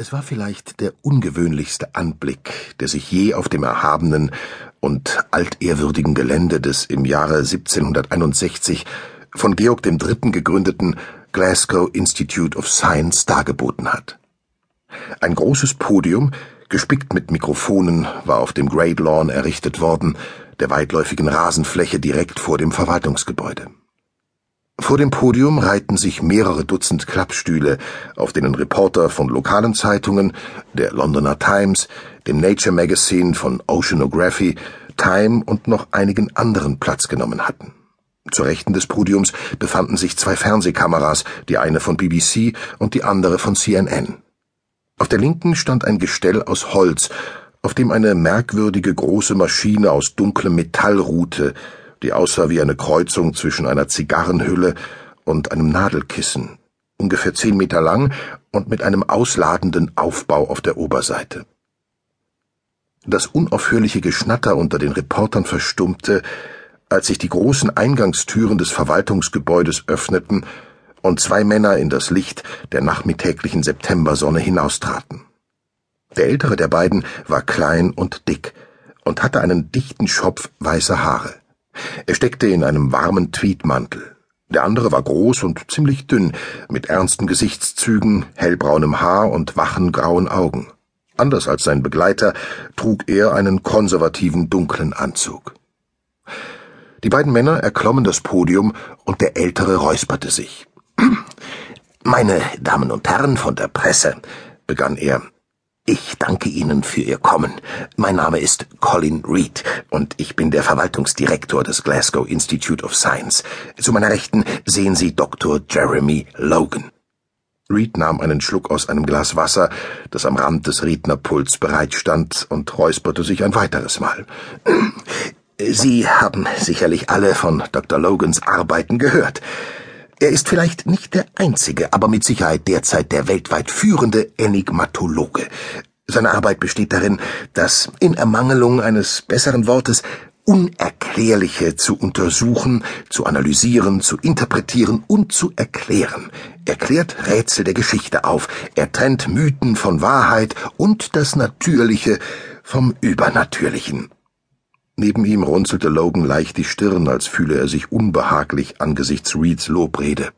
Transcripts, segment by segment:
Es war vielleicht der ungewöhnlichste Anblick, der sich je auf dem erhabenen und altehrwürdigen Gelände des im Jahre 1761 von Georg III. gegründeten Glasgow Institute of Science dargeboten hat. Ein großes Podium, gespickt mit Mikrofonen, war auf dem Great Lawn errichtet worden, der weitläufigen Rasenfläche direkt vor dem Verwaltungsgebäude. Vor dem Podium reihten sich mehrere Dutzend Klappstühle, auf denen Reporter von lokalen Zeitungen, der Londoner Times, dem Nature Magazine von Oceanography, Time und noch einigen anderen Platz genommen hatten. Zur Rechten des Podiums befanden sich zwei Fernsehkameras, die eine von BBC und die andere von CNN. Auf der linken stand ein Gestell aus Holz, auf dem eine merkwürdige große Maschine aus dunklem Metall ruhte, die aussah wie eine Kreuzung zwischen einer Zigarrenhülle und einem Nadelkissen, ungefähr zehn Meter lang und mit einem ausladenden Aufbau auf der Oberseite. Das unaufhörliche Geschnatter unter den Reportern verstummte, als sich die großen Eingangstüren des Verwaltungsgebäudes öffneten und zwei Männer in das Licht der nachmittäglichen Septembersonne hinaustraten. Der ältere der beiden war klein und dick und hatte einen dichten Schopf weißer Haare. Er steckte in einem warmen Tweedmantel. Der andere war groß und ziemlich dünn, mit ernsten Gesichtszügen, hellbraunem Haar und wachen grauen Augen. Anders als sein Begleiter trug er einen konservativen dunklen Anzug. Die beiden Männer erklommen das Podium und der Ältere räusperte sich. Meine Damen und Herren von der Presse, begann er, ich danke Ihnen für Ihr Kommen. Mein Name ist Colin Reed und ich bin der Verwaltungsdirektor des Glasgow Institute of Science. Zu meiner Rechten sehen Sie Dr. Jeremy Logan. Reed nahm einen Schluck aus einem Glas Wasser, das am Rand des Rednerpults bereitstand, und räusperte sich ein weiteres Mal. Sie haben sicherlich alle von Dr. Logans Arbeiten gehört. Er ist vielleicht nicht der einzige, aber mit Sicherheit derzeit der weltweit führende Enigmatologe. Seine Arbeit besteht darin, das in Ermangelung eines besseren Wortes Unerklärliche zu untersuchen, zu analysieren, zu interpretieren und zu erklären. Er klärt Rätsel der Geschichte auf, er trennt Mythen von Wahrheit und das Natürliche vom Übernatürlichen. Neben ihm runzelte Logan leicht die Stirn, als fühle er sich unbehaglich angesichts Reeds Lobrede.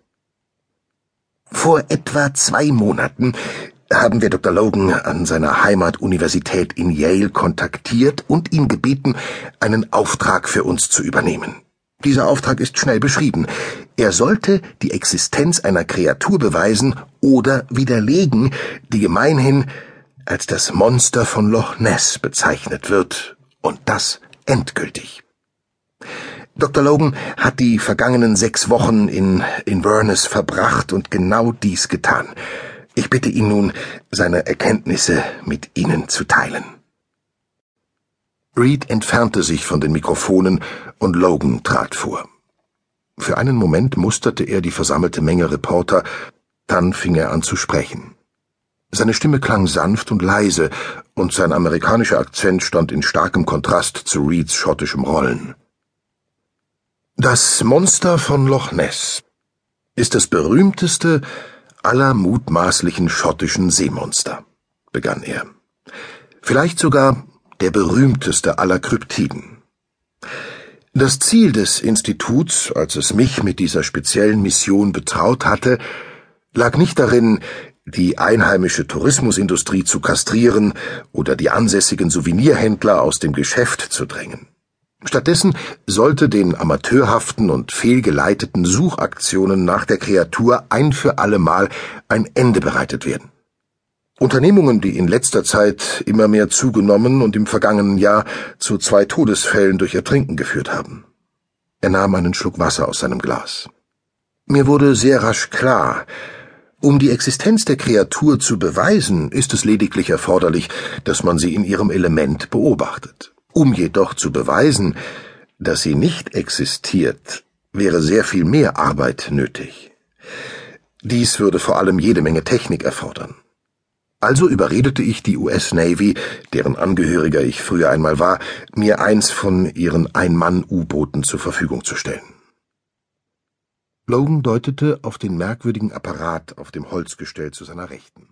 Vor etwa zwei Monaten haben wir Dr. Logan an seiner Heimatuniversität in Yale kontaktiert und ihn gebeten, einen Auftrag für uns zu übernehmen. Dieser Auftrag ist schnell beschrieben. Er sollte die Existenz einer Kreatur beweisen oder widerlegen, die gemeinhin als das Monster von Loch Ness bezeichnet wird, und das endgültig. Dr. Logan hat die vergangenen sechs Wochen in Inverness verbracht und genau dies getan. Ich bitte ihn nun, seine Erkenntnisse mit Ihnen zu teilen. Reed entfernte sich von den Mikrofonen und Logan trat vor. Für einen Moment musterte er die versammelte Menge Reporter, dann fing er an zu sprechen. Seine Stimme klang sanft und leise, und sein amerikanischer Akzent stand in starkem Kontrast zu Reeds schottischem Rollen. Das Monster von Loch Ness ist das berühmteste aller mutmaßlichen schottischen Seemonster, begann er. Vielleicht sogar der berühmteste aller Kryptiden. Das Ziel des Instituts, als es mich mit dieser speziellen Mission betraut hatte, lag nicht darin, die einheimische Tourismusindustrie zu kastrieren oder die ansässigen Souvenirhändler aus dem Geschäft zu drängen. Stattdessen sollte den amateurhaften und fehlgeleiteten Suchaktionen nach der Kreatur ein für allemal ein Ende bereitet werden. Unternehmungen, die in letzter Zeit immer mehr zugenommen und im vergangenen Jahr zu zwei Todesfällen durch Ertrinken geführt haben. Er nahm einen Schluck Wasser aus seinem Glas. Mir wurde sehr rasch klar, um die Existenz der Kreatur zu beweisen, ist es lediglich erforderlich, dass man sie in ihrem Element beobachtet. Um jedoch zu beweisen, dass sie nicht existiert, wäre sehr viel mehr Arbeit nötig. Dies würde vor allem jede Menge Technik erfordern. Also überredete ich die US Navy, deren Angehöriger ich früher einmal war, mir eins von ihren Ein-Mann-U-Booten zur Verfügung zu stellen. Logan deutete auf den merkwürdigen Apparat auf dem Holzgestell zu seiner Rechten.